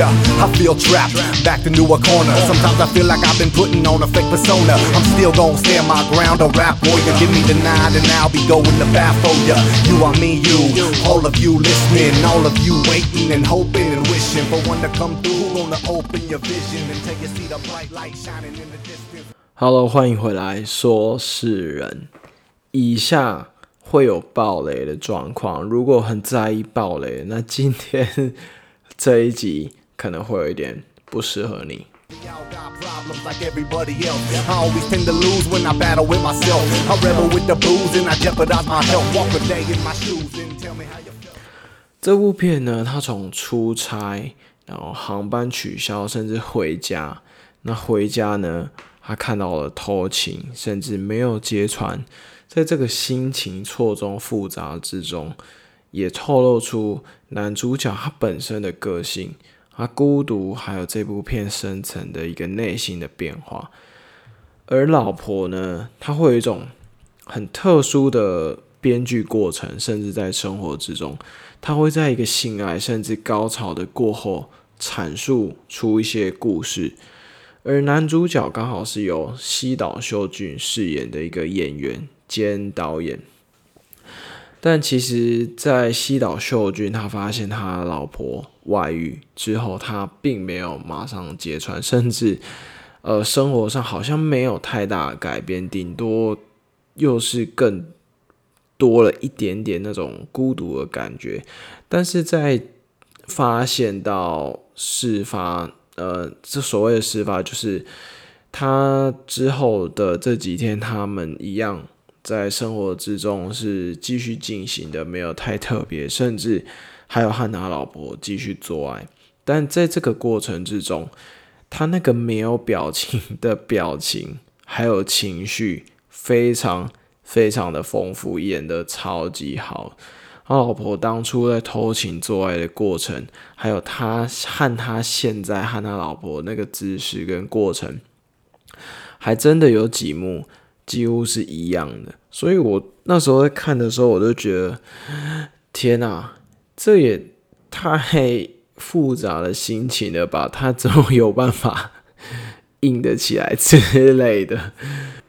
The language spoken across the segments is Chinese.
Yeah, I feel trapped, back into a corner. Sometimes I feel like I've been putting on a fake persona. I'm still gonna stand my ground, a rap warrior. Give me the nine and I'll be going to bat for ya. You are me, you, all of you listening, all of you waiting and hoping and wishing for one to come through. Who gonna open your vision and take you see the bright light shining in the distance? Hello，欢迎回来，说是人。以下会有暴雷的状况，如果很在意暴雷，那今天这一集 可能会有一点不适合你。这部片呢他从出差然后航班取消甚至回家。那回家呢他看到了偷情甚至没有揭穿。在这个心情错综复杂之中也透露出男主角他本身的个性。他孤独，还有这部片深层的一个内心的变化。而老婆呢，她会有一种很特殊的编剧过程，甚至在生活之中，她会在一个性爱甚至高潮的过后，阐述出一些故事。而男主角刚好是由西岛秀俊饰演的一个演员兼导演。但其实，在西岛秀俊他发现他老婆外遇之后，他并没有马上揭穿，甚至呃生活上好像没有太大的改变，顶多又是更多了一点点那种孤独的感觉。但是在发现到事发，呃，这所谓的事发，就是他之后的这几天，他们一样在生活之中是继续进行的，没有太特别，甚至还有和他老婆继续做爱。但在这个过程之中，他那个没有表情的表情，还有情绪，非常非常的丰富，演的超级好。他老婆当初在偷情做爱的过程，还有他和他现在和他老婆那个姿势跟过程，还真的有几幕几乎是一样的。所以我那时候在看的时候，我就觉得，天哪、这也太复杂的心情了吧？他怎么有办法硬得起来之类的？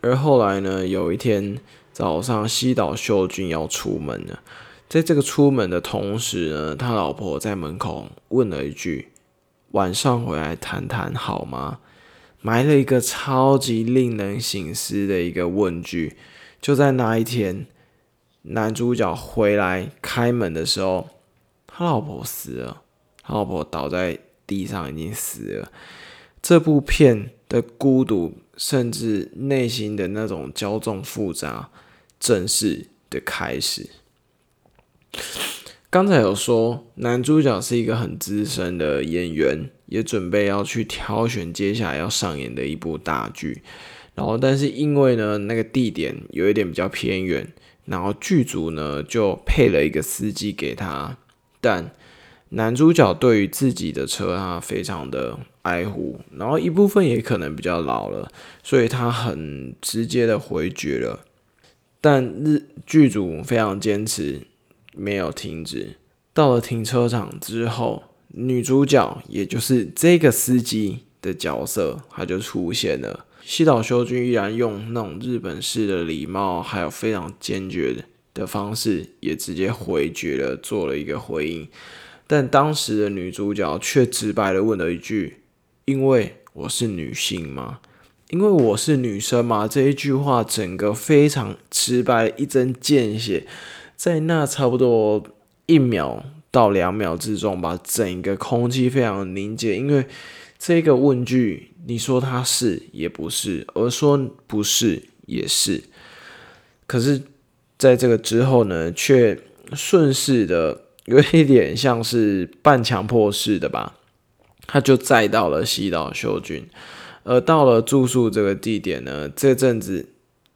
而后来呢，有一天早上，西岛秀俊要出门了。在这个出门的同时呢，他老婆在门口问了一句：“晚上回来谈谈好吗？”埋了一个超级令人醒思的一个问句。就在那一天，男主角回来开门的时候，他老婆死了，他老婆倒在地上已经死了。这部片的孤独，甚至内心的那种骄纵复杂，正式的开始。刚才有说，男主角是一个很资深的演员，也准备要去挑选接下来要上演的一部大剧。然后，但是因为呢，那个地点有一点比较偏远，然后剧组呢就配了一个司机给他。但男主角对于自己的车，他非常的爱护，然后一部分也可能比较老了，所以他很直接的回绝了。但日剧组非常坚持。没有停止。到了停车场之后，女主角也就是这个司机的角色，她就出现了。西岛修君依然用那种日本式的礼貌，还有非常坚决的方式，也直接回绝了，做了一个回应。但当时的女主角却直白的问了一句：“因为我是女性吗？因为我是女生吗？”这一句话，整个非常直白，一针见血。在那差不多一秒到两秒之中吧，整个空气非常凝结。因为这个问句，你说它是也不是，而说不是也是。可是，在这个之后呢，却顺势的有一点像是半强迫式的吧，他就载到了西岛秀俊，而到了住宿这个地点呢，这阵子。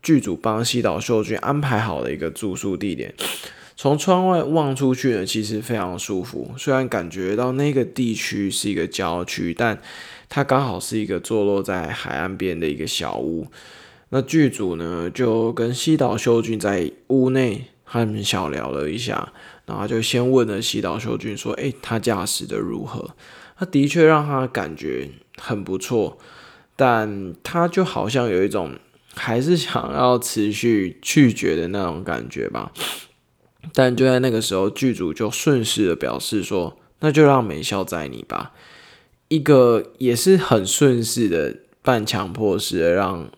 剧组帮西岛秀俊安排好了一个住宿地点，从窗外望出去呢，其实非常舒服。虽然感觉到那个地区是一个郊区，但它刚好是一个坐落在海岸边的一个小屋。那剧组呢，就跟西岛秀俊在屋内和他们小聊了一下，然后就先问了西岛秀俊说：“诶，他驾驶的如何？”他的确让他感觉很不错，但他就好像有一种还是想要持续拒绝的那种感觉吧。但就在那个时候，剧组就顺势的表示说：“那就让美笑载你吧。”一个也是很顺势的半强迫式的让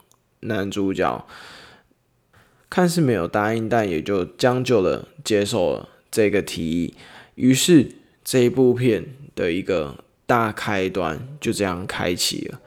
男主角看似没有答应，但也就将就的接受了这个提议。于是这一部片的一个大开端就这样开启了。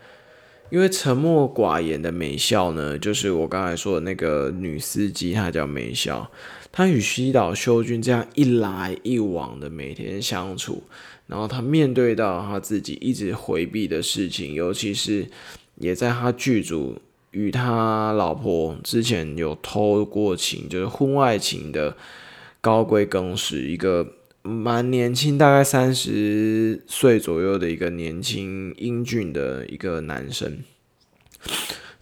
因为沉默寡言的美笑呢，就是我刚才说的那个女司机，她叫美笑。她与西岛秀俊这样一来一往的每天相处，然后她面对到她自己一直回避的事情，尤其是也在她剧组与他老婆之前有偷过情，就是婚外情的高贵更是一个。蛮年轻，大概三十岁左右的一个年轻英俊的一个男生。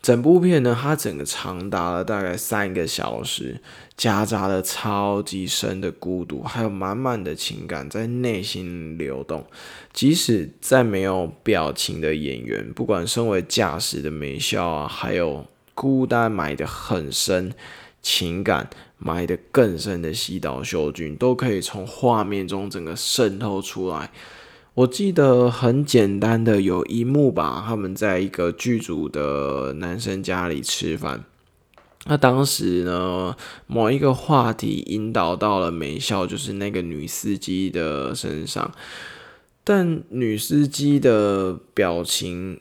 整部片呢，它整个长达了大概三个小时，夹杂了超级深的孤独，还有满满的情感在内心流动。即使在没有表情的演员，不管身为驾驶的美笑啊，还有孤单埋得很深情感。埋的更深的西岛秀俊都可以从画面中整个渗透出来。我记得很简单的有一幕吧，他们在一个剧组的男生家里吃饭。那当时呢，某一个话题引导到了美笑，就是那个女司机的身上。但女司机的表情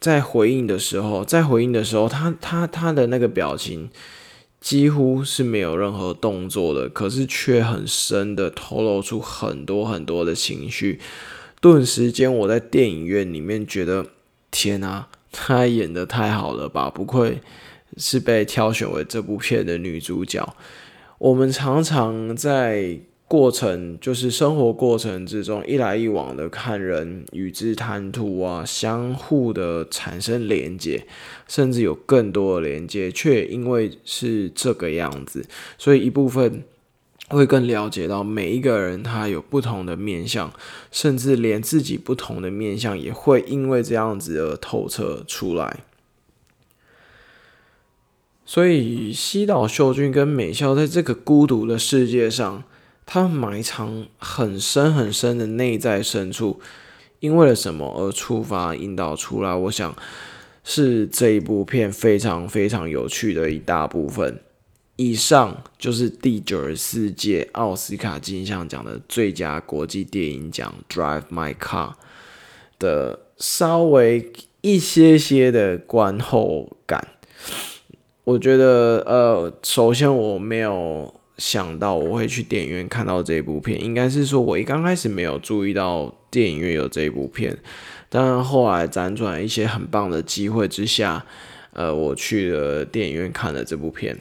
在回应的时候，在回应的时候，她她她的那个表情。几乎是没有任何动作的，可是却很深的透露出很多很多的情绪。顿时间，我在电影院里面觉得，天啊，她演的太好了吧！不愧是被挑选为这部片的女主角。我们常常在。过程就是生活过程之中一来一往的看人与之谈吐啊，相互的产生连接，甚至有更多的连接，却因为是这个样子，所以一部分会更了解到每一个人他有不同的面相，甚至连自己不同的面相也会因为这样子而透彻出来。所以西岛秀俊跟美笑在这个孤独的世界上。他埋藏很深很深的内在深处，因为了什么而触发引导出来？我想是这一部片非常非常有趣的一大部分。以上就是第九十四届奥斯卡金像奖的最佳国际电影奖《Drive My Car》的稍微一些些的观后感。我觉得，呃，首先我没有。想到我会去电影院看到这部片，应该是说我一刚开始没有注意到电影院有这部片，但后来辗转一些很棒的机会之下，呃，我去了电影院看了这部片，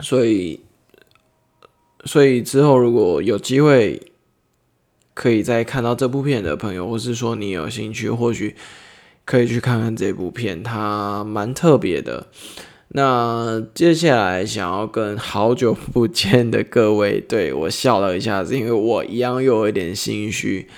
所以，所以之后如果有机会可以再看到这部片的朋友，或是说你有兴趣，或许可以去看看这部片，它蛮特别的。那接下来想要跟好久不见的各位，对我笑了一下，是因为我一样又有一点心虚。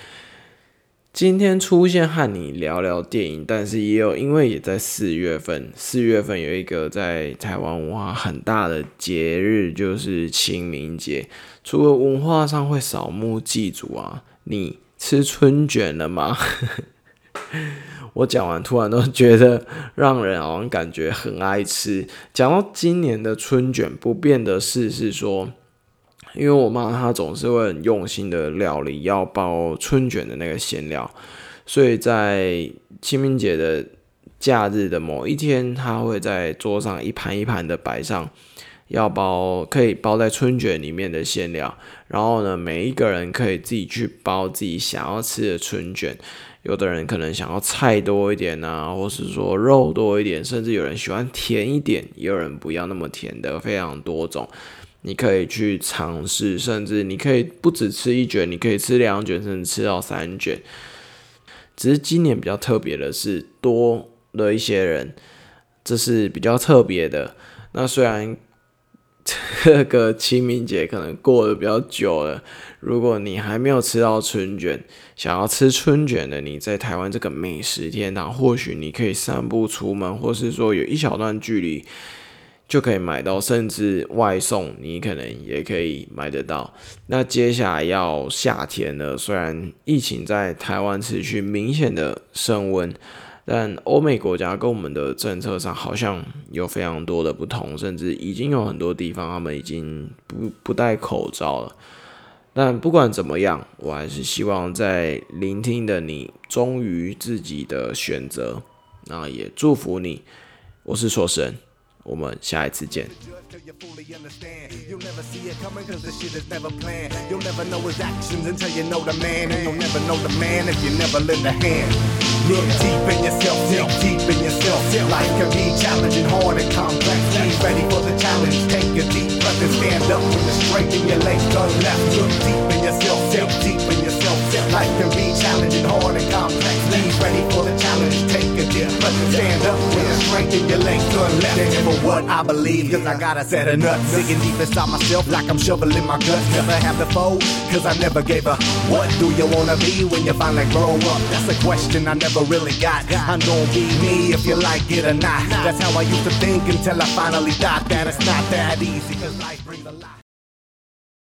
今天出现和你聊聊电影，但是也有因为也在四月份，四月份有一个在台湾文化很大的节日，就是清明节。除了文化上会扫墓祭祖啊，你吃春卷了吗？我讲完，突然都觉得让人好像感觉很爱吃。讲到今年的春卷，不变的事是说，因为我妈她总是会很用心的料理要包春卷的那个馅料，所以在清明节的假日的某一天，她会在桌上一盘一盘的摆上要包可以包在春卷里面的馅料，然后呢，每一个人可以自己去包自己想要吃的春卷。有的人可能想要菜多一点啊，或是说肉多一点，甚至有人喜欢甜一点，也有人不要那么甜的，非常多种。你可以去尝试，甚至你可以不止吃一卷，你可以吃两卷，甚至吃到三卷。只是今年比较特别的是，多了一些人，这是比较特别的。那虽然这个清明节可能过得比较久了，如果你还没有吃到春卷，想要吃春卷的，你在台湾这个美食天堂，或许你可以散步出门，或是说有一小段距离就可以买到，甚至外送你可能也可以买得到。那接下来要夏天了，虽然疫情在台湾持续明显的升温。但欧美国家跟我们的政策上好像有非常多的不同，甚至已经有很多地方他们已经不不戴口罩了。但不管怎么样，我还是希望在聆听的你忠于自己的选择，那也祝福你。我是硕神，我们下一次见。Look deep in yourself, dig deep in yourself. Life can be challenging, hard and complex. Be ready for the challenge. Take a deep breath and stand up with the strength in your legs. Turn left. Look deep in yourself, dig deep in Life can be challenging, hard and complex. Be ready for the challenge. Take a deep breath stand up with the strength in your legs. Turn left. For what I believe, cause I got a set of nuts. Digging deep inside myself like I'm shoveling my guts. Never have the fold, cause I never gave a what do you wanna be when you finally grow up? That's a question I never really got. I'm gonna be me if you like it or not. That's how I used to think until I finally thought that it's not that easy, cause life brings a lot.